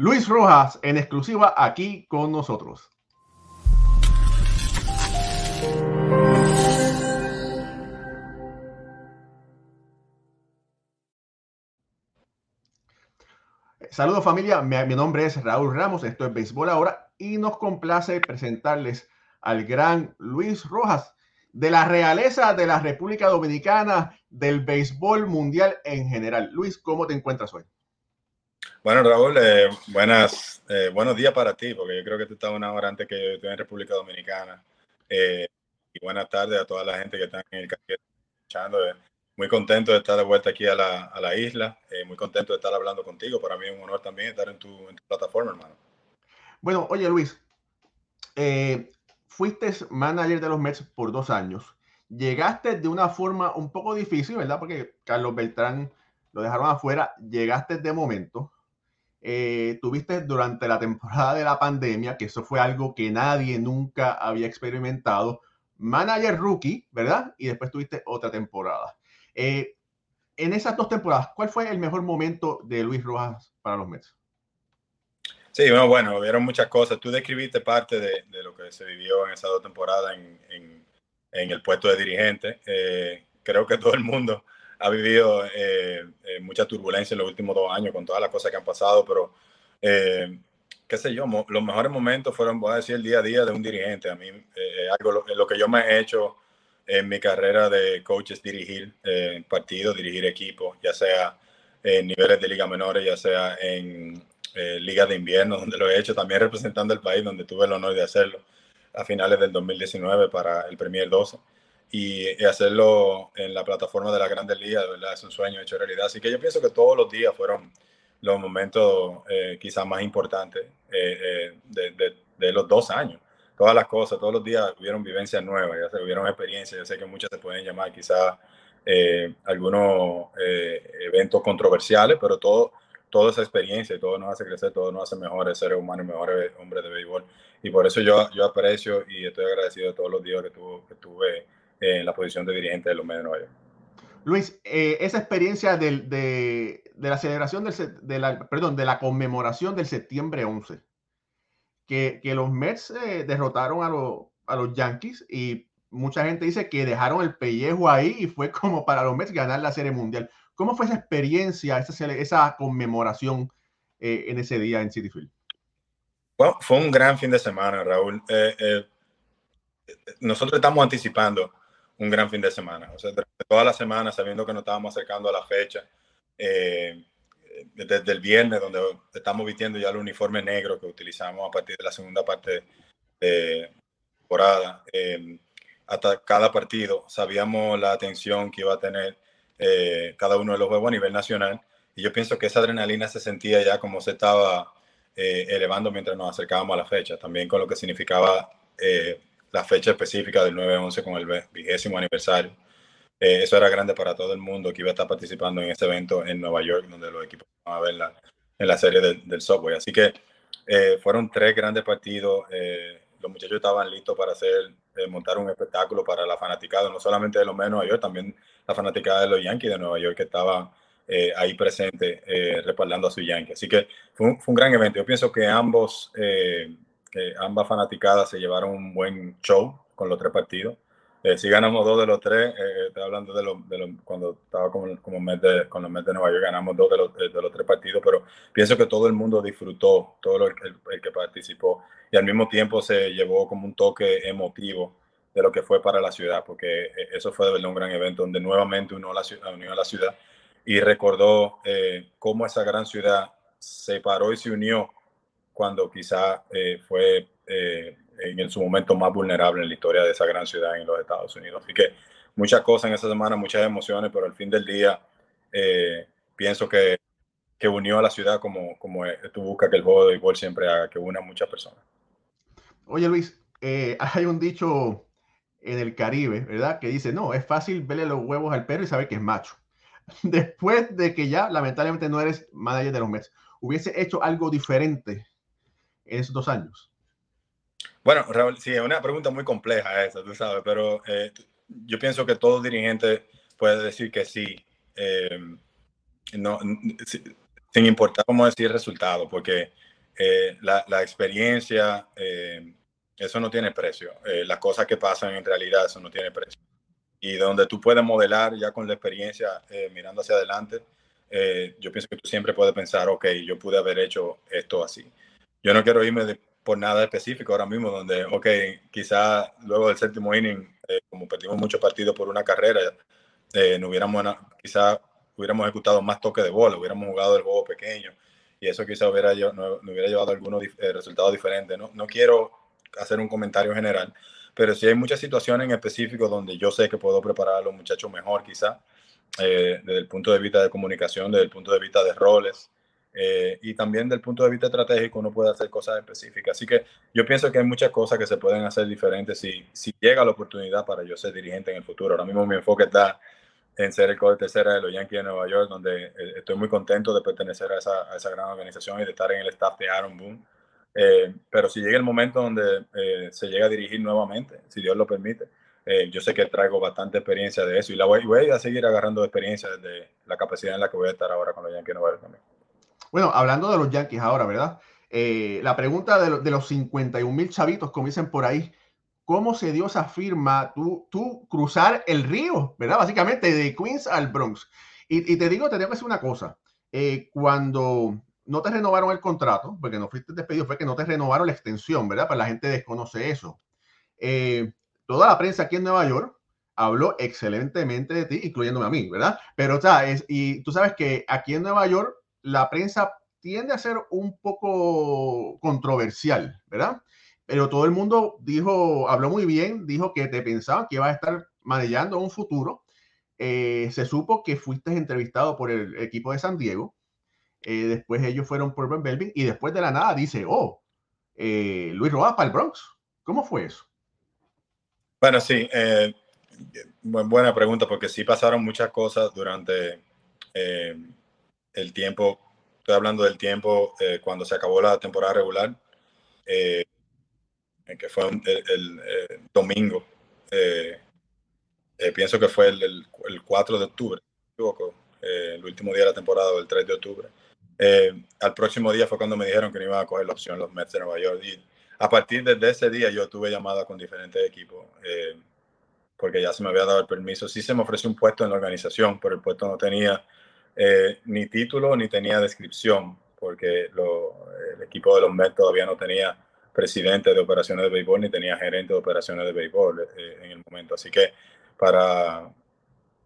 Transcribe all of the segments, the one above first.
Luis Rojas en exclusiva aquí con nosotros. Saludos familia, mi, nombre es Raúl Ramos, esto es Béisbol Ahora y nos complace presentarles al gran Luis Rojas de la realeza de la República Dominicana, del béisbol mundial en general. Luis, ¿cómo te encuentras hoy? Bueno, Raúl, eh, buenas, eh, buenos días para ti, porque yo creo que tú estás una hora antes que yo estoy en República Dominicana. Eh, y buenas tardes a toda la gente que está en el canal escuchando. Eh. muy contento de estar de vuelta aquí a la, a la isla, eh, muy contento de estar hablando contigo. Para mí es un honor también estar en tu, en tu plataforma, hermano. Bueno, oye Luis, fuiste manager de los Mets por dos años. Llegaste de una forma un poco difícil, ¿verdad? Porque Carlos Beltrán lo dejaron afuera. Llegaste de momento. Eh, tuviste durante la temporada de la pandemia, que eso fue algo que nadie nunca había experimentado. Manager rookie, ¿verdad? Y después tuviste otra temporada. Eh, en esas dos temporadas, ¿cuál fue el mejor momento de Luis Rojas para los Mets? Sí, bueno, bueno, vieron muchas cosas. Tú describiste parte de, lo que se vivió en esas dos temporadas en el puesto de dirigente. Eh, creo que todo el mundo ha vivido eh, eh, mucha turbulencia en los últimos dos años con todas las cosas que han pasado, pero eh, qué sé yo, los mejores momentos fueron, voy a decir, el día a día de un dirigente. A mí, algo lo, que yo me he hecho en mi carrera de coach es dirigir partidos, dirigir equipos, ya sea en niveles de liga menores, ya sea en eh, Liga de Invierno, donde lo he hecho, también representando el país, donde tuve el honor de hacerlo a finales del 2019 para el Premier 12 y, hacerlo en la plataforma de la Grandes Ligas, de verdad es un sueño hecho realidad. Así que yo pienso que todos los días fueron los momentos eh, quizás más importantes eh, eh, de, de, de, los dos años. Todas las cosas, todos los días hubieron vivencias nuevas, ya se hubieron experiencias, yo sé que muchas se pueden llamar quizás algunos eventos controversiales, pero todo toda esa experiencia y todo nos hace crecer, todo nos hace mejores seres humanos mejores hombres de béisbol. Y por eso yo, yo aprecio y estoy agradecido de todos los días que, tuvo, que tuve en la posición de dirigente de los Mets de Nueva York. Luis, eh, esa experiencia del, de, de, la celebración del, de la, perdón, de la conmemoración del septiembre 11, que, que los Mets eh, derrotaron a, lo, a los Yankees y mucha gente dice que dejaron el pellejo ahí y fue como para los Mets ganar la Serie Mundial. ¿Cómo fue esa experiencia, esa, esa conmemoración eh, en ese día en City Field? Bueno, fue un gran fin de semana, Raúl. Eh, eh, nosotros estamos anticipando un gran fin de semana. O sea, toda la semana, sabiendo que nos estábamos acercando a la fecha, eh, desde el viernes, donde estamos vistiendo ya el uniforme negro que utilizamos a partir de la segunda parte de temporada, eh, hasta cada partido, sabíamos la atención que iba a tener eh, cada uno de los juegos a nivel nacional. Y yo pienso que esa adrenalina se sentía ya como se estaba eh, elevando mientras nos acercábamos a la fecha, también con lo que significaba eh, la fecha específica del 9-11 con el vigésimo aniversario. Eh, eso era grande para todo el mundo que iba a estar participando en ese evento en Nueva York, donde los equipos van a ver la, en la serie del, del Subway. Así que eh, fueron tres grandes partidos. Eh, los muchachos estaban listos para hacer, montar un espectáculo para la fanaticada, no solamente de los de Nueva York, también la fanaticada de los Yankees de Nueva York que estaba ahí presente respaldando a su Yankees. Así que fue un, fue un, gran evento. Yo pienso que ambos ambas fanaticadas se llevaron un buen show con los tres partidos. Eh, si ganamos dos de los tres, eh, estoy hablando de, lo, de lo, cuando estaba como, como mes de, con los Mets de Nueva York, ganamos dos de los, de los tres partidos, pero pienso que todo el mundo disfrutó, todo el, el, el, que participó, y al mismo tiempo se llevó como un toque emotivo de lo que fue para la ciudad, porque eh, eso fue de verdad un gran evento donde nuevamente unió, la, unió a la ciudad y recordó eh, cómo esa gran ciudad se paró y se unió cuando quizá eh, fue eh, en su momento más vulnerable en la historia de esa gran ciudad en los Estados Unidos. Así que muchas cosas en esa semana, muchas emociones, pero al fin del día eh, pienso que, que, unió a la ciudad como, como tú buscas que el juego de béisbol siempre haga, que una a muchas personas. Oye Luis, eh, hay un dicho en el Caribe, ¿verdad? Que dice, no, es fácil verle los huevos al perro y saber que es macho. Después de que ya lamentablemente no eres manager de los Mets, hubiese hecho algo diferente en esos dos años? Bueno, Raúl, sí, es una pregunta muy compleja esa, tú sabes, pero eh, yo pienso que todo dirigente puede decir que sí, eh, no, sin importar cómo decir el resultado, porque la, la, experiencia, eso no tiene precio. las cosas que pasan en realidad, eso no tiene precio. Y donde tú puedes modelar ya con la experiencia, mirando hacia adelante, yo pienso que tú siempre puedes pensar, ok, yo pude haber hecho esto así. Yo no quiero irme de, por nada específico ahora mismo, donde, ok, quizá luego del séptimo inning, eh, como perdimos muchos partidos por una carrera, eh, no hubiéramos, quizá hubiéramos ejecutado más toques de bola, hubiéramos jugado el juego pequeño y eso quizá hubiera, no, hubiera llevado a algunos eh, resultados diferentes. No, no quiero hacer un comentario general, pero sí hay muchas situaciones en específico donde yo sé que puedo preparar a los muchachos mejor, quizá, desde el punto de vista de comunicación, desde el punto de vista de roles. Eh, y también del punto de vista estratégico uno puede hacer cosas específicas. Así que yo pienso que hay muchas cosas que se pueden hacer diferentes si, si llega la oportunidad para yo ser dirigente en el futuro. Ahora mismo mi enfoque está en ser el coach tercera de los Yankees de Nueva York, donde eh, estoy muy contento de pertenecer a esa, a esa gran organización y de estar en el staff de Aaron Boone. Eh, pero si llega el momento donde se llega a dirigir nuevamente, si Dios lo permite, yo sé que traigo bastante experiencia de eso y la voy, a seguir agarrando experiencia desde la capacidad en la que voy a estar ahora con los Yankees de Nueva York también. Bueno, hablando de los Yankees ahora, ¿verdad? Eh, la pregunta de, los 51 mil chavitos, como dicen por ahí, ¿cómo se dio esa firma? Tú, tú cruzar el río, ¿verdad? Básicamente de Queens al Bronx. Y, te digo, te tengo que decir una cosa. Eh, cuando no te renovaron el contrato, porque no fuiste despedido, fue que no te renovaron la extensión, ¿verdad? Pues la gente desconoce eso. Eh, toda la prensa aquí en Nueva York habló excelentemente de ti, incluyéndome a mí, ¿verdad? Pero, o sea, y tú sabes que aquí en Nueva York la prensa tiende a ser un poco controversial, ¿verdad? Pero todo el mundo dijo, habló muy bien, dijo que te pensaban que ibas a estar manejando un futuro. Eh, se supo que fuiste entrevistado por el equipo de San Diego. Eh, después ellos fueron por Ben Belvin y después de la nada dice, oh, eh, Luis Rojas para el Bronx. ¿Cómo fue eso? Bueno, sí, buena pregunta porque sí pasaron muchas cosas durante el tiempo, estoy hablando del tiempo eh, cuando se acabó la temporada regular, eh, que fue el, eh, domingo, pienso que fue el, 4 de octubre, el último día de la temporada, el 3 de octubre. al próximo día fue cuando me dijeron que no iban a coger la opción los Mets de Nueva York. Y a partir de ese día yo tuve llamada con diferentes equipos porque ya se me había dado el permiso. Sí se me ofreció un puesto en la organización, pero el puesto no tenía eh, ni título ni tenía descripción, porque el equipo de los Mets todavía no tenía presidente de operaciones de béisbol ni tenía gerente de operaciones de béisbol eh, en el momento. Así que para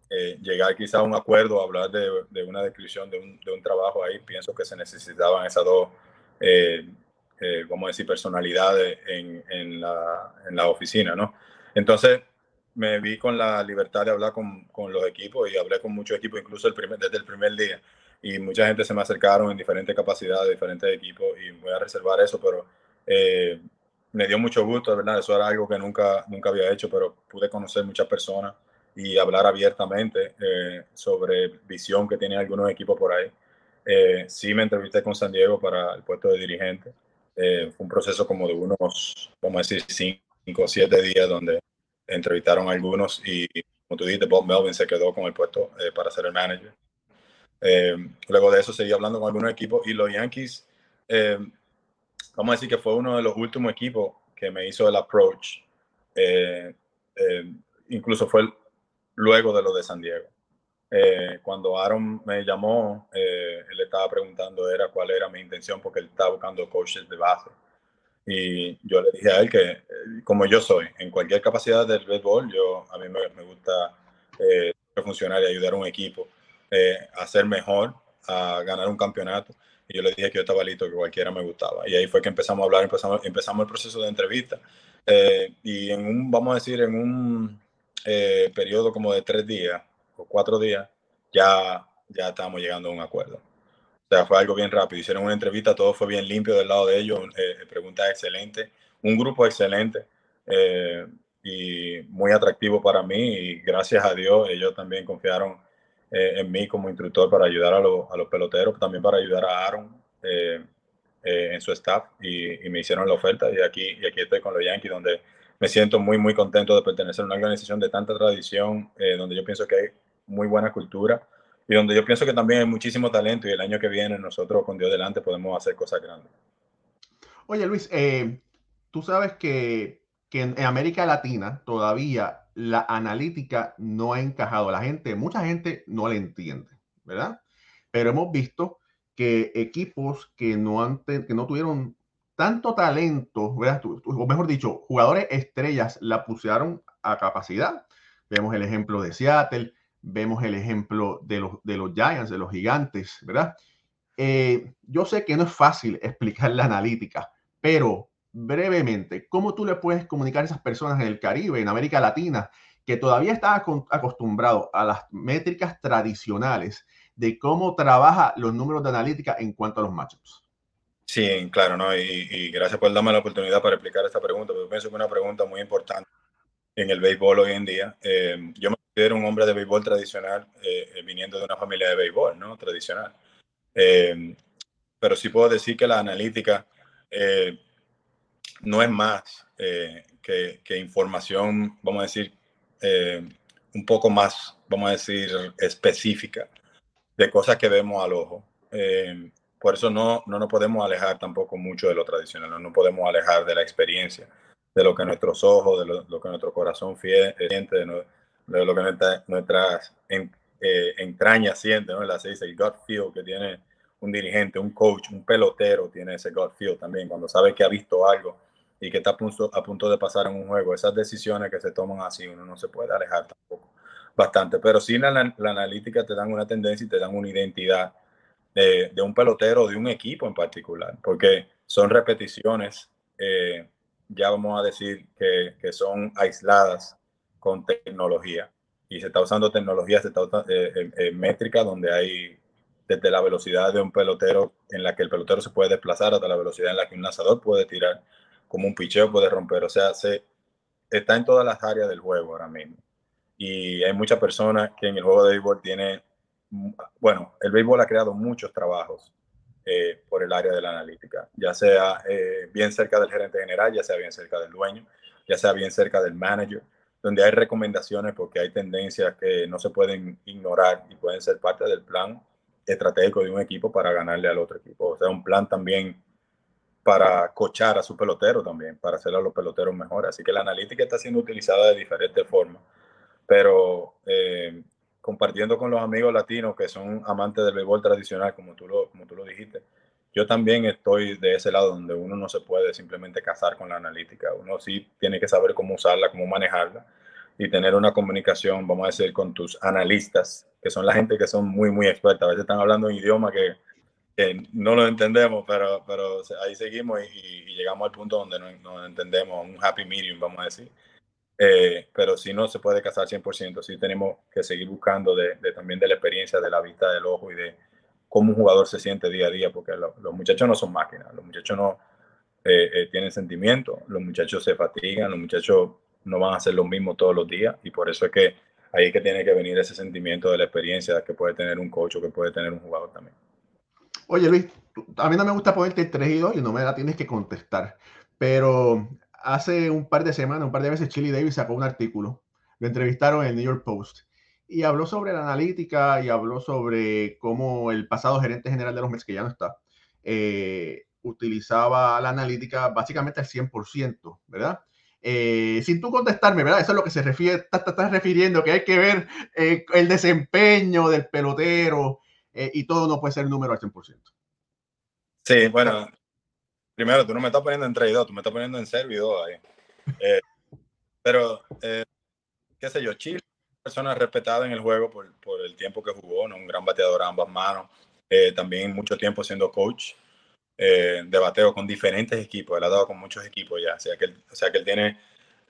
eh, llegar quizá a un acuerdo, hablar de, una descripción de un, trabajo ahí, pienso que se necesitaban esas dos, vamos a decir, personalidades en, en la oficina, ¿no? Entonces, me vi con la libertad de hablar con, con, los equipos y hablé con muchos equipos, incluso el primer, desde el primer día. Y mucha gente se me acercaron en diferentes capacidades, diferentes equipos, y voy a reservar eso, pero eh, me dio mucho gusto, ¿verdad? Eso era algo que nunca, nunca había hecho, pero pude conocer muchas personas y hablar abiertamente eh, sobre visión que tienen algunos equipos por ahí. Eh, sí me entrevisté con San Diego para el puesto de dirigente. fue un proceso como de unos, vamos a decir, cinco o siete días donde entrevistaron a algunos y, como tú dijiste, Bob Melvin se quedó con el puesto eh, para ser el manager. Eh, luego de eso seguí hablando con algunos equipos y los Yankees, eh, vamos a decir que fue uno de los últimos equipos que me hizo el approach. incluso fue luego de lo de San Diego. cuando Aaron me llamó, él estaba preguntando era cuál era mi intención porque él estaba buscando coaches de base. Y yo le dije a él que, eh, como yo soy, en cualquier capacidad del béisbol, yo, a mí me, gusta eh, funcionar y ayudar a un equipo eh, a ser mejor, a ganar un campeonato. Y yo le dije que yo estaba listo, que cualquiera me gustaba. Y ahí fue que empezamos a hablar, empezamos, empezamos el proceso de entrevista. Eh, y en un, vamos a decir, en un periodo como de tres días o cuatro días, ya, ya estábamos llegando a un acuerdo sea, fue algo bien rápido. Hicieron una entrevista, todo fue bien limpio del lado de ellos, eh, eh, preguntas excelentes, un grupo excelente eh, y muy atractivo para mí. Y gracias a Dios, ellos también confiaron en mí como instructor para ayudar a, a, los peloteros, también para ayudar a Aaron en su staff y, me hicieron la oferta. Y aquí, y aquí estoy con los Yankees, donde me siento muy, muy contento de pertenecer a una organización de tanta tradición, donde yo pienso que hay muy buena cultura y donde yo pienso que también hay muchísimo talento y el año que viene nosotros con Dios delante podemos hacer cosas grandes. Oye, Luis, eh, tú sabes que, que en, América Latina todavía la analítica no ha encajado. La gente, mucha gente no la entiende, ¿verdad? Pero hemos visto que equipos que no, han, que no tuvieron tanto talento, ¿verdad? o mejor dicho, jugadores estrellas la pusieron a capacidad. Vemos el ejemplo de Seattle, vemos el ejemplo de los, de los Giants, de los gigantes, ¿verdad? Eh, yo sé que no es fácil explicar la analítica, pero brevemente, ¿cómo tú le puedes comunicar a esas personas en el Caribe, en América Latina, que todavía están acostumbrados a las métricas tradicionales de cómo trabaja los números de analítica en cuanto a los matchups? Sí, claro, ¿no? Y, gracias por darme la oportunidad para explicar esta pregunta, porque pienso que es una pregunta muy importante en el béisbol hoy en día. Eh, yo me considero un hombre de béisbol tradicional, eh, viniendo de una familia de béisbol, ¿no? Tradicional. Eh, pero sí puedo decir que la analítica eh, no es más eh, que, información, vamos a decir, un poco más, vamos a decir, específica de cosas que vemos al ojo. por eso no, no nos podemos alejar tampoco mucho de lo tradicional, no nos podemos alejar de la experiencia, de lo que nuestros ojos, de lo, que nuestro corazón siente, de, lo que nuestras eh, entraña siente, ¿no? La se dice el gut feel que tiene un dirigente, un coach, un pelotero, tiene ese gut feel también, cuando sabe que ha visto algo y que está a punto, a punto de pasar en un juego. Esas decisiones que se toman así, uno no se puede alejar tampoco bastante, pero sí la, la analítica te dan una tendencia y te dan una identidad de, de, un pelotero, de un equipo en particular, porque son repeticiones, eh, ya vamos a decir que, que, son aisladas con tecnología y se está usando tecnología, se está eh, eh, métrica donde hay desde la velocidad de un pelotero en la que el pelotero se puede desplazar hasta la velocidad en la que un lanzador puede tirar, como un picheo puede romper. O sea, se, está en todas las áreas del juego ahora mismo. Y hay muchas personas que en el juego de béisbol tiene, bueno, el béisbol ha creado muchos trabajos eh, por el área de la analítica, ya sea bien cerca del gerente general, ya sea bien cerca del dueño, ya sea bien cerca del manager donde hay recomendaciones porque hay tendencias que no se pueden ignorar y pueden ser parte del plan estratégico de un equipo para ganarle al otro equipo. O sea, un plan también para cochar a su pelotero también, para hacer a los peloteros mejores. Así que la analítica está siendo utilizada de diferentes formas, pero eh, compartiendo con los amigos latinos que son amantes del béisbol tradicional, como tú lo, como tú lo dijiste, yo también estoy de ese lado donde uno no se puede simplemente casar con la analítica. Uno sí tiene que saber cómo usarla, cómo manejarla y tener una comunicación, vamos a decir, con tus analistas, que son la gente que son muy, muy experta. A veces están hablando un idioma que, no lo entendemos, pero, pero ahí seguimos y, llegamos al punto donde no, entendemos, un happy medium, vamos a decir. Eh, pero si no se puede casar 100%, sí tenemos que seguir buscando de, también de la experiencia, de la vista del ojo y de, cómo un jugador se siente día a día, porque los muchachos no son máquinas, los muchachos no eh, eh, tienen sentimiento, los muchachos se fatigan, los muchachos no van a hacer lo mismo todos los días y por eso es que ahí que tiene que venir ese sentimiento de la experiencia que puede tener un coach o que puede tener un jugador también. Oye Luis, a mí no me gusta ponerte 3 y 2 y no me la tienes que contestar, pero hace un par de semanas, un par de veces, Chili Davis sacó un artículo, lo entrevistaron en el New York Post y habló sobre la analítica y habló sobre cómo el pasado gerente general de los Mets, que ya no está, eh, utilizaba la analítica básicamente al 100%, ¿verdad? Eh, sin tú contestarme, ¿verdad? Eso es lo que se refiere, estás refiriendo, que hay que ver eh, el desempeño del pelotero y todo no puede ser número al 100%. Sí, bueno, primero, tú no me estás poniendo en 3 y 2, tú me estás poniendo en 0 y 2 ahí. pero, qué sé yo, Chile persona respetada en el juego por, el tiempo que jugó, ¿no? un gran bateador a ambas manos, eh, también mucho tiempo siendo coach eh, de bateo con diferentes equipos, él ha dado con muchos equipos ya, o sea que él, tiene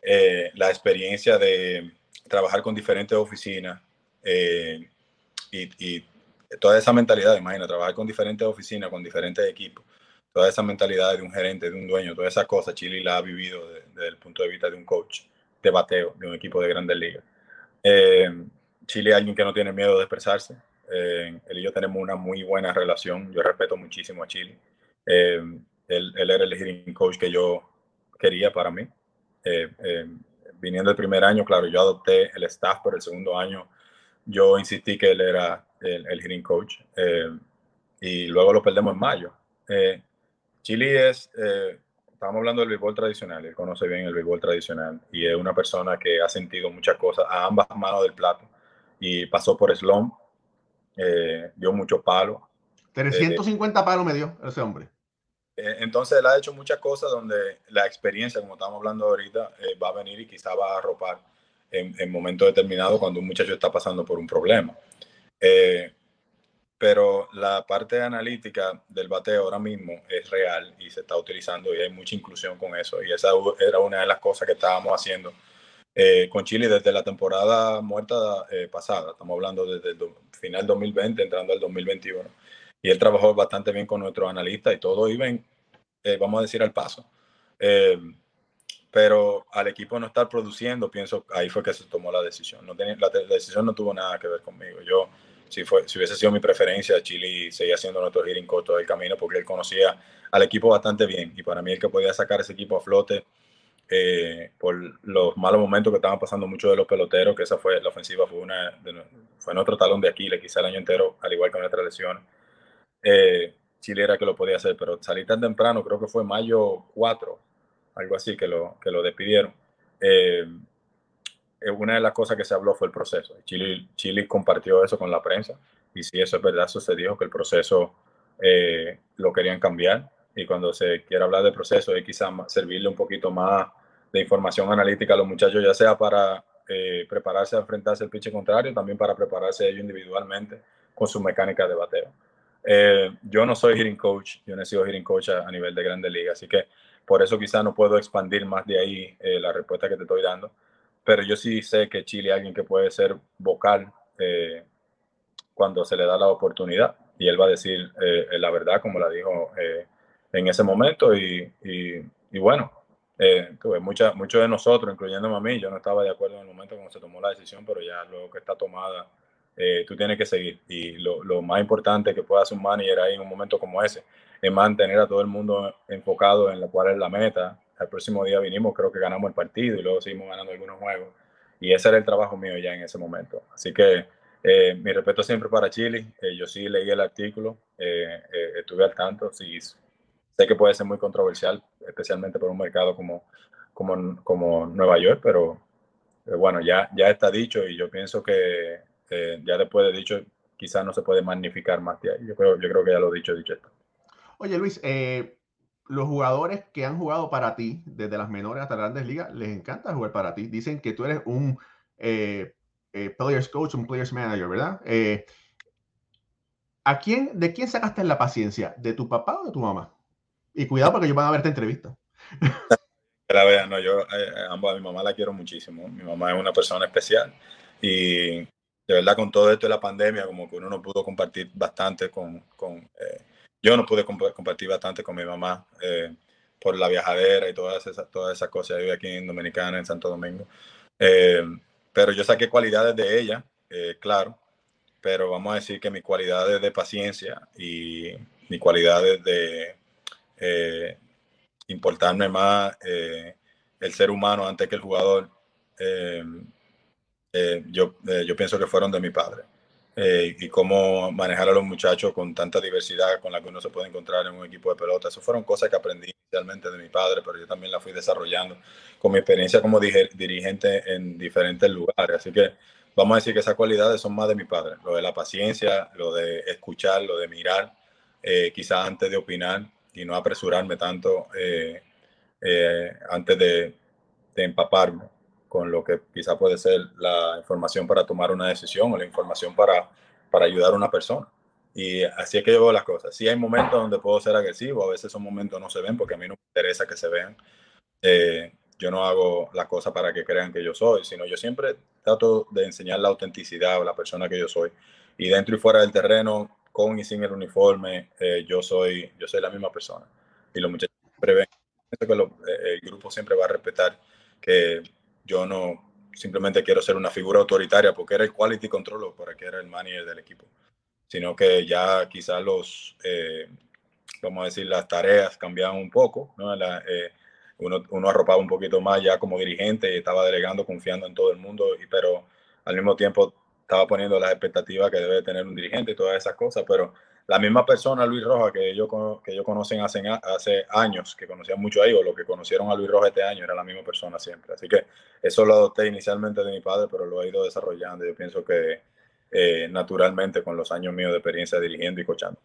eh, la experiencia de trabajar con diferentes oficinas y, y, toda esa mentalidad, imagina, trabajar con diferentes oficinas, con diferentes equipos, toda esa mentalidad de un gerente, de un dueño, toda esa cosa, Chile la ha vivido desde el punto de vista de un coach de bateo, de un equipo de grandes ligas. Eh, Chile es alguien que no tiene miedo de expresarse. Eh, él y yo tenemos una muy buena relación. Yo respeto muchísimo a Chile. Eh, él, él, era el hitting coach que yo quería para mí. viniendo el primer año, claro, yo adopté el staff, pero el segundo año yo insistí que él era el, el hitting coach. y luego lo perdemos en mayo. Chile es, eh, estamos hablando del béisbol tradicional, él conoce bien el béisbol tradicional y es una persona que ha sentido muchas cosas a ambas manos del plato y pasó por slump, eh, dio mucho palo. 350 palos me dio ese hombre. Eh, entonces él ha hecho muchas cosas donde la experiencia, como estamos hablando ahorita, eh, va a venir y quizá va a arropar en, en momentos determinados cuando un muchacho está pasando por un problema. Eh, pero la parte analítica del bateo ahora mismo es real y se está utilizando y hay mucha inclusión con eso. Y esa era una de las cosas que estábamos haciendo con Chile desde la temporada muerta pasada. Estamos hablando desde el final 2020, entrando al 2021 y él trabajó bastante bien con nuestros analistas y todo iba, en, eh, vamos a decir, al paso. Eh, pero al equipo no estar produciendo, pienso ahí fue que se tomó la decisión. No tenía, la, decisión no tuvo nada que ver conmigo. Yo, si, fue, si hubiese sido mi preferencia, Chile seguía siendo nuestro hitting coach todo el camino porque él conocía al equipo bastante bien y para mí el que podía sacar ese equipo a flote eh, por los malos momentos que estaban pasando muchos de los peloteros, que esa fue la ofensiva, fue, una fue nuestro talón de Aquiles, quizá el año entero, al igual que nuestras lesiones eh, Chile era que lo podía hacer, pero salir tan temprano, creo que fue mayo 4, algo así, que lo, que lo despidieron. Eh, una de las cosas que se habló fue el proceso. Chile, Chile compartió eso con la prensa y si eso es verdad, sucedió que el proceso eh, lo querían cambiar y cuando se quiere hablar de proceso es quizás servirle un poquito más de información analítica a los muchachos, ya sea para prepararse a enfrentarse al pitch contrario, también para prepararse ellos individualmente con su mecánica de bateo. Eh, yo no soy hitting coach, yo no he sido hitting coach a, nivel de grandes ligas, así que por eso quizá no puedo expandir más de ahí eh, la respuesta que te estoy dando, pero yo sí sé que Chile es alguien que puede ser vocal eh, cuando se le da la oportunidad y él va a decir la verdad como la dijo en ese momento y, y, bueno, muchos de nosotros, incluyéndome a mí, yo no estaba de acuerdo en el momento cuando se tomó la decisión, pero ya luego que está tomada eh, tú tienes que seguir. Y lo, lo, más importante que pueda hacer un manager ahí en un momento como ese es mantener a todo el mundo enfocado en la cual es la meta. El próximo día vinimos, creo que ganamos el partido y luego seguimos ganando algunos juegos. Y ese era el trabajo mío ya en ese momento. Así que eh, mi respeto siempre para Chile. Eh, yo sí leí el artículo, estuve al tanto. Sí, sé que puede ser muy controversial, especialmente por un mercado como, como, como Nueva York, pero bueno, ya, ya está dicho y yo pienso que eh, ya después de dicho, quizás no se puede magnificar más. Yo creo, yo creo que ya lo dicho, dicho esto. Oye, Luis, eh, los jugadores que han jugado para ti, desde las menores hasta las grandes ligas, les encanta jugar para ti. Dicen que tú eres un eh, players coach, un players manager, ¿verdad? ¿a quién, ¿De quién sacaste la paciencia? ¿De tu papá o de tu mamá? Y cuidado porque ellos van a ver esta entrevista. La verdad, no, yo ambos a mi mamá la quiero muchísimo. Mi mamá es una persona especial y de verdad con todo esto de la pandemia, como que uno no pudo compartir bastante con, con eh, yo no pude compartir bastante con mi mamá eh, por la viajadera y todas esas, todas cosas. Yo aquí en Dominicana, en Santo Domingo. Eh, pero yo saqué cualidades de ella, claro, pero vamos a decir que mis cualidades de paciencia y mis cualidades de importarme más el ser humano antes que el jugador, eh, yo, eh, yo pienso que fueron de mi padre. Eh, y cómo manejar a los muchachos con tanta diversidad con la que uno se puede encontrar en un equipo de pelota. Eso fueron cosas que aprendí inicialmente de mi padre, pero yo también la fui desarrollando con mi experiencia como dirigente en diferentes lugares. Así que vamos a decir que esas cualidades son más de mi padre. Lo de la paciencia, lo de escuchar, lo de mirar, quizás antes de opinar y no apresurarme tanto antes de, de empaparme con lo que quizá puede ser la información para tomar una decisión o la información para, para ayudar a una persona. Y así es que yo veo las cosas. Sí hay momentos donde puedo ser agresivo, a veces esos momentos no se ven porque a mí no me interesa que se vean. Eh, yo no hago las cosas para que crean que yo soy, sino yo siempre trato de enseñar la autenticidad a la persona que yo soy. Y dentro y fuera del terreno, con y sin el uniforme, eh, yo, soy, yo soy la misma persona. Y los muchachos siempre ven, que eh, el grupo siempre va a respetar que yo no simplemente quiero ser una figura autoritaria porque era el quality control para que era el manager del equipo, sino que ya quizás los, eh, vamos a decir, las tareas cambiaban un poco, ¿no? Eh, uno, uno arropaba un poquito más ya como dirigente y estaba delegando, confiando en todo el mundo, y, pero al mismo tiempo estaba poniendo las expectativas que debe tener un dirigente y todas esas cosas, pero la misma persona, Luis Roja, que ellos, que ellos conocen hace, años, que conocían mucho ahí, o lo que conocieron a Luis Roja este año, era la misma persona siempre. Así que eso lo adopté inicialmente de mi padre, pero lo he ido desarrollando. Yo pienso que eh, naturalmente con los años míos de experiencia dirigiendo y coachando.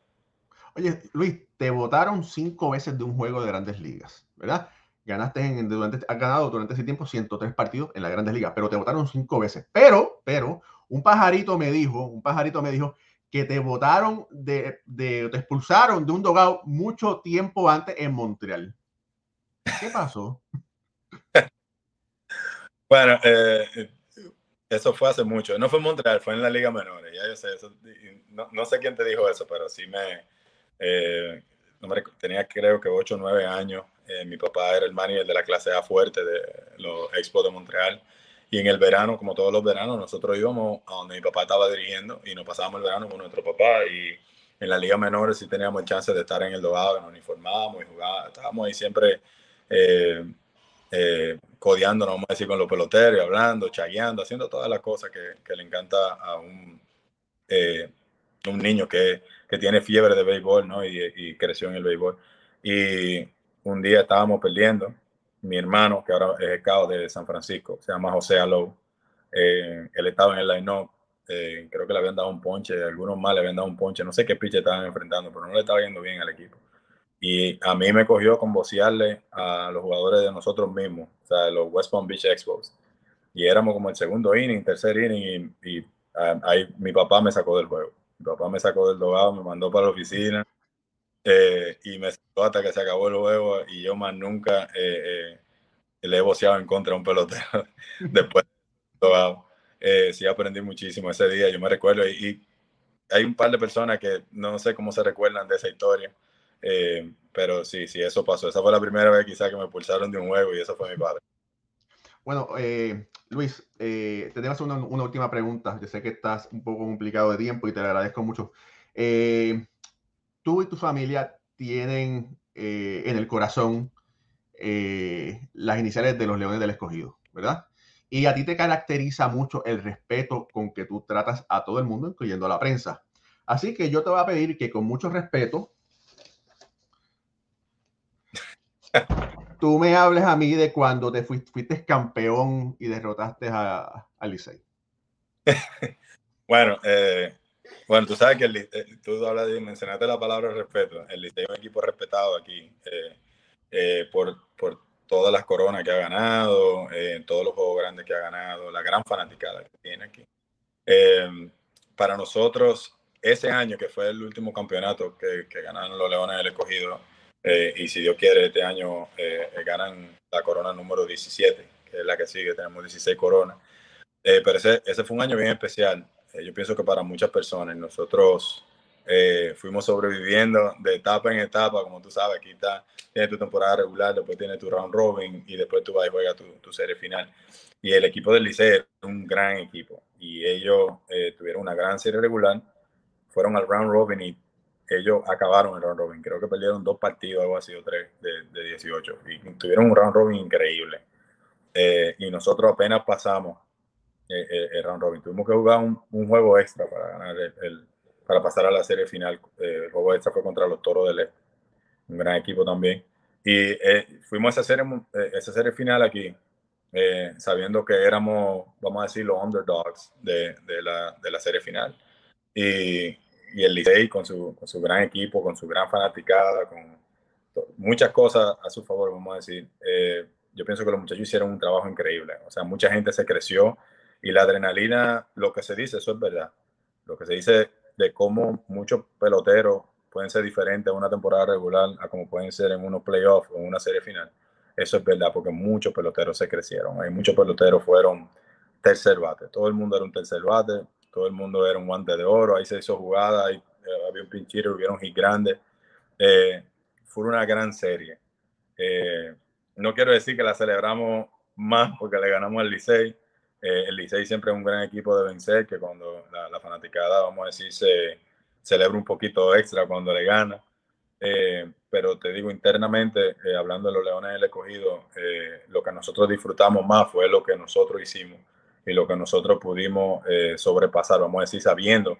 Oye, Luis, te votaron cinco veces de un juego de grandes ligas, ¿verdad? Ganaste en, durante, has ganado durante ese tiempo 103 partidos en las grandes ligas, pero te votaron cinco veces. Pero, pero, un pajarito me dijo, un pajarito me dijo que te votaron, de, de, te expulsaron de un dogado mucho tiempo antes en Montreal. ¿Qué pasó? bueno, eh, eso fue hace mucho. No fue en Montreal, fue en la Liga Menores. Ya yo sé, no, no, sé quién te dijo eso, pero sí me, eh, tenía creo que 8 o 9 años. Eh, mi papá era el manager de la clase A fuerte de los Expos de Montreal. Y en el verano, como todos los veranos, nosotros íbamos a donde mi papá estaba dirigiendo y nos pasábamos el verano con nuestro papá. Y en la Liga Menores sí teníamos chance de estar en el dogado, nos uniformábamos y jugábamos. Estábamos ahí siempre eh, eh, codeándonos, vamos a decir, con los peloteros, hablando, chagueando, haciendo todas las cosas que, que le encanta a un, eh, un niño que, que, tiene fiebre de béisbol ¿no? y, y creció en el béisbol. Y un día estábamos perdiendo mi hermano, que ahora es el de San Francisco, se llama José Alou. Eh, él estaba en el line-up, eh, creo que le habían dado un ponche, algunos más le habían dado un ponche, no sé qué pitch estaban enfrentando, pero no le estaba yendo bien al equipo. Y a mí me cogió con vocearle a los jugadores de nosotros mismos, o sea, los West Palm Beach Expos. Y éramos como el segundo inning, tercer inning, y, ah, ahí mi papá me sacó del juego. Mi papá me sacó del dogado, me mandó para la oficina eh, y me sacó hasta que se acabó el juego y yo más nunca eh, eh, le he boceado en contra de un pelotero después dogado. sí aprendí muchísimo ese día, yo me recuerdo y, hay un par de personas que no sé cómo se recuerdan de esa historia, pero sí, sí, eso pasó. Esa fue la primera vez quizá que me pulsaron de un juego y eso fue mi padre. Bueno, Luis, te tenemos una, una, última pregunta. Yo sé que estás un poco complicado de tiempo y te agradezco mucho. Eh, tú y tu familia tienen eh, en el corazón eh, las iniciales de los Leones del Escogido, ¿verdad? Y a ti te caracteriza mucho el respeto con que tú tratas a todo el mundo, incluyendo a la prensa. Así que yo te voy a pedir que con mucho respeto tú me hables a mí de cuando te fuiste, campeón y derrotaste a, a bueno, eh, bueno, tú sabes que el, eh, tú hablas de, mencionaste la palabra respeto. El Licey es un equipo respetado aquí eh, eh, por, por, todas las coronas que ha ganado, en todos los juegos grandes que ha ganado, la gran fanaticada que tiene aquí. para nosotros, ese año que fue el último campeonato que, que ganaron los Leones del Escogido, y si Dios quiere, este año ganan la corona número 17, que es la que sigue, tenemos 16 coronas. pero ese, ese fue un año bien especial eh, yo pienso que para muchas personas, nosotros eh, fuimos sobreviviendo de etapa en etapa, como tú sabes, aquí está, tienes tu temporada regular, después tienes tu round robin y después tú vas y juegas tu, serie final. Y el equipo del Liceo es un gran equipo y ellos eh, tuvieron una gran serie regular, fueron al round robin y ellos acabaron el round robin. Creo que perdieron dos partidos, algo así, o tres de, de 18. Y tuvieron un round robin increíble. y nosotros apenas pasamos eh, eh, el round robin. Tuvimos que jugar un, un juego extra para ganar el, para pasar a la serie final. Eh, el juego extra fue contra los Toros del Este, un gran equipo también. Y fuimos a esa serie, esa serie final aquí, sabiendo que éramos, vamos a decir, los underdogs de, de, la, de la, serie final. Y, y el Licey con su, con su, gran equipo, con su gran fanaticada, con muchas cosas a su favor, vamos a decir. yo pienso que los muchachos hicieron un trabajo increíble. O sea, mucha gente se creció y la adrenalina, lo que se dice, eso es verdad. Lo que se dice de cómo muchos peloteros pueden ser diferentes en una temporada regular a como pueden ser en unos playoffs o en una serie final. Eso es verdad, porque muchos peloteros se crecieron. Hay muchos peloteros fueron tercer bate. Todo el mundo era un tercer bate, todo el mundo era un guante de oro. Ahí se hizo jugada, eh, había un pinchero, hubieron hit grande. Eh, fue una gran serie. Eh, no quiero decir que la celebramos más porque le ganamos al Licey, eh, el Licey siempre es un gran equipo de vencer, que cuando la, fanaticada, vamos a decir, se celebra un poquito extra cuando le gana. Eh, pero te digo, internamente, eh, hablando de los Leones del Escogido, lo que nosotros disfrutamos más fue lo que nosotros hicimos y lo que nosotros pudimos sobrepasar, vamos a decir, sabiendo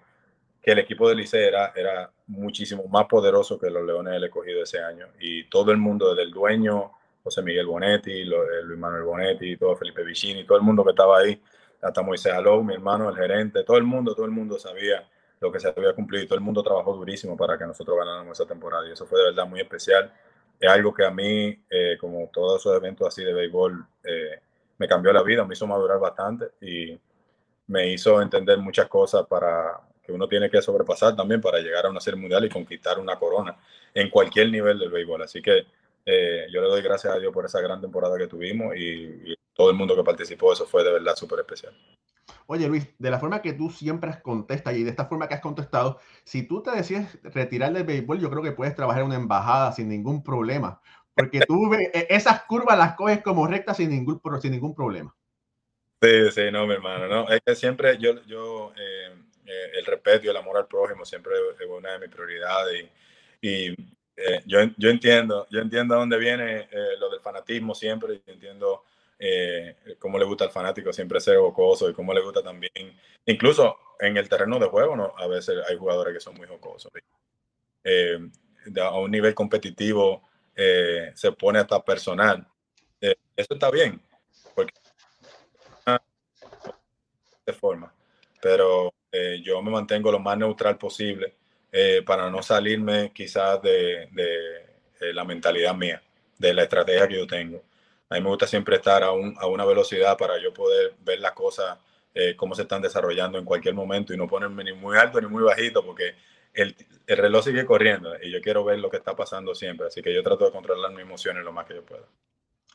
que el equipo de Licey era, era muchísimo más poderoso que los Leones del escogido ese año. Y todo el mundo, desde el dueño, José Miguel Bonetti, eh, Luis Manuel Bonetti, todo Felipe Vicini, todo el mundo que estaba ahí, hasta Moisés Alou, mi hermano, el gerente, todo el mundo, todo el mundo sabía lo que se había cumplido y todo el mundo trabajó durísimo para que nosotros ganáramos esa temporada. Y eso fue de verdad muy especial. Es algo que a mí, eh, como todos esos eventos así de béisbol, eh, me cambió la vida, me hizo madurar bastante y me hizo entender muchas cosas para que uno tiene que sobrepasar también para llegar a una serie mundial y conquistar una corona en cualquier nivel del béisbol. Así que eh, yo le doy gracias a Dios por esa gran temporada que tuvimos y, todo el mundo que participó, eso fue de verdad súper especial. Oye Luis, de la forma que tú siempre contestas y de esta forma que has contestado, si tú te decides retirar del béisbol, yo creo que puedes trabajar en una embajada sin ningún problema, porque tú e, esas curvas las coges como rectas sin ningún, sin ningún problema. Sí, sí, no, mi hermano, no, es que siempre yo, yo eh, eh, el respeto y el amor al prójimo siempre es una de mis prioridades y, eh, yo, yo, entiendo, yo entiendo dónde viene lo del fanatismo siempre y entiendo cómo le gusta al fanático siempre ser jocoso y cómo le gusta también, incluso en el terreno de juego, ¿no? a veces hay jugadores que son muy jocosos. a un nivel competitivo se pone hasta personal. eso está bien, porque de forma, pero eh, yo me mantengo lo más neutral posible eh, para no salirme quizás de, la mentalidad mía, de la estrategia que yo tengo. A mí me gusta siempre estar a, una velocidad para yo poder ver las cosas, eh, cómo se están desarrollando en cualquier momento y no ponerme ni muy alto ni muy bajito porque el, el, reloj sigue corriendo y yo quiero ver lo que está pasando siempre. Así que yo trato de controlar mis emociones lo más que yo pueda.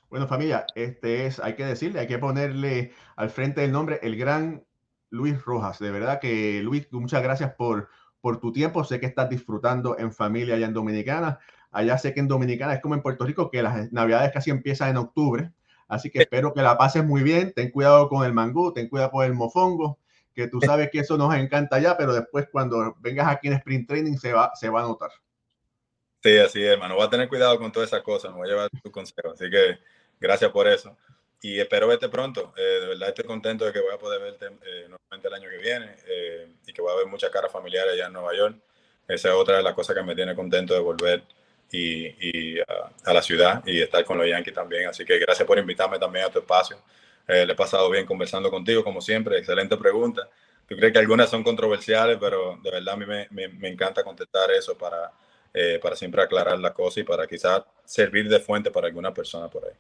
Bueno, familia, este es, hay que decirle, hay que ponerle al frente del nombre el gran Luis Rojas. De verdad que, Luis, muchas gracias por, por tu tiempo. Sé que estás disfrutando en familia allá en Dominicana. Allá sé que en Dominicana es como en Puerto Rico, que las navidades casi empiezan en octubre. Así que espero que la pases muy bien. Ten cuidado con el mangú, ten cuidado con el mofongo, que tú sabes que eso nos encanta ya, pero después cuando vengas aquí en Sprint Training se va, se va a notar. Sí, así es, hermano. Voy a tener cuidado con todas esas cosas. Me voy a llevar tu consejo. Así que gracias por eso y espero verte pronto. Eh, de verdad estoy contento de que voy a poder verte eh, nuevamente el año que viene eh, y que voy a ver muchas caras familiares allá en Nueva York. Esa es otra de las cosas que me tiene contento de volver y, y a, la ciudad y estar con los Yankees también. Así que gracias por invitarme también a tu espacio. le he pasado bien conversando contigo, como siempre. Excelente pregunta. Tú crees que algunas son controversiales, pero de verdad a mí me, me, me encanta contestar eso para, para siempre aclarar las cosas y para quizás servir de fuente para alguna persona por ahí.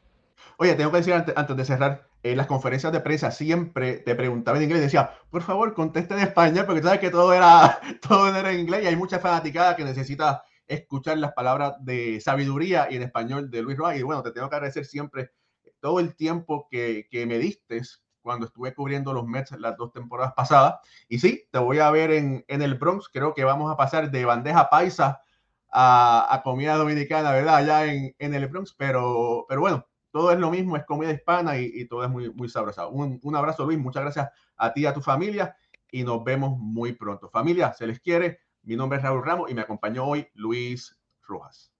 Oye, tengo que decir antes, de cerrar, en las conferencias de prensa siempre te preguntaba en inglés y decía, por favor, conteste en español, porque sabes que todo era, todo era en inglés y hay mucha fanaticada que necesita escuchar las palabras de sabiduría y en español de Luis Rojas. Y bueno, te tengo que agradecer siempre todo el tiempo que, que me diste cuando estuve cubriendo los Mets las dos temporadas pasadas. Y sí, te voy a ver en, en el Bronx. Creo que vamos a pasar de bandeja paisa a, a comida dominicana, ¿verdad? Allá en, en el Bronx. Pero, pero bueno, todo es lo mismo, es comida hispana y, todo es muy, muy sabroso. Un, un, abrazo, Luis, muchas gracias a ti y a tu familia y nos vemos muy pronto. Familia, se les quiere. Mi nombre es Raúl Ramos y me acompañó hoy Luis Rojas.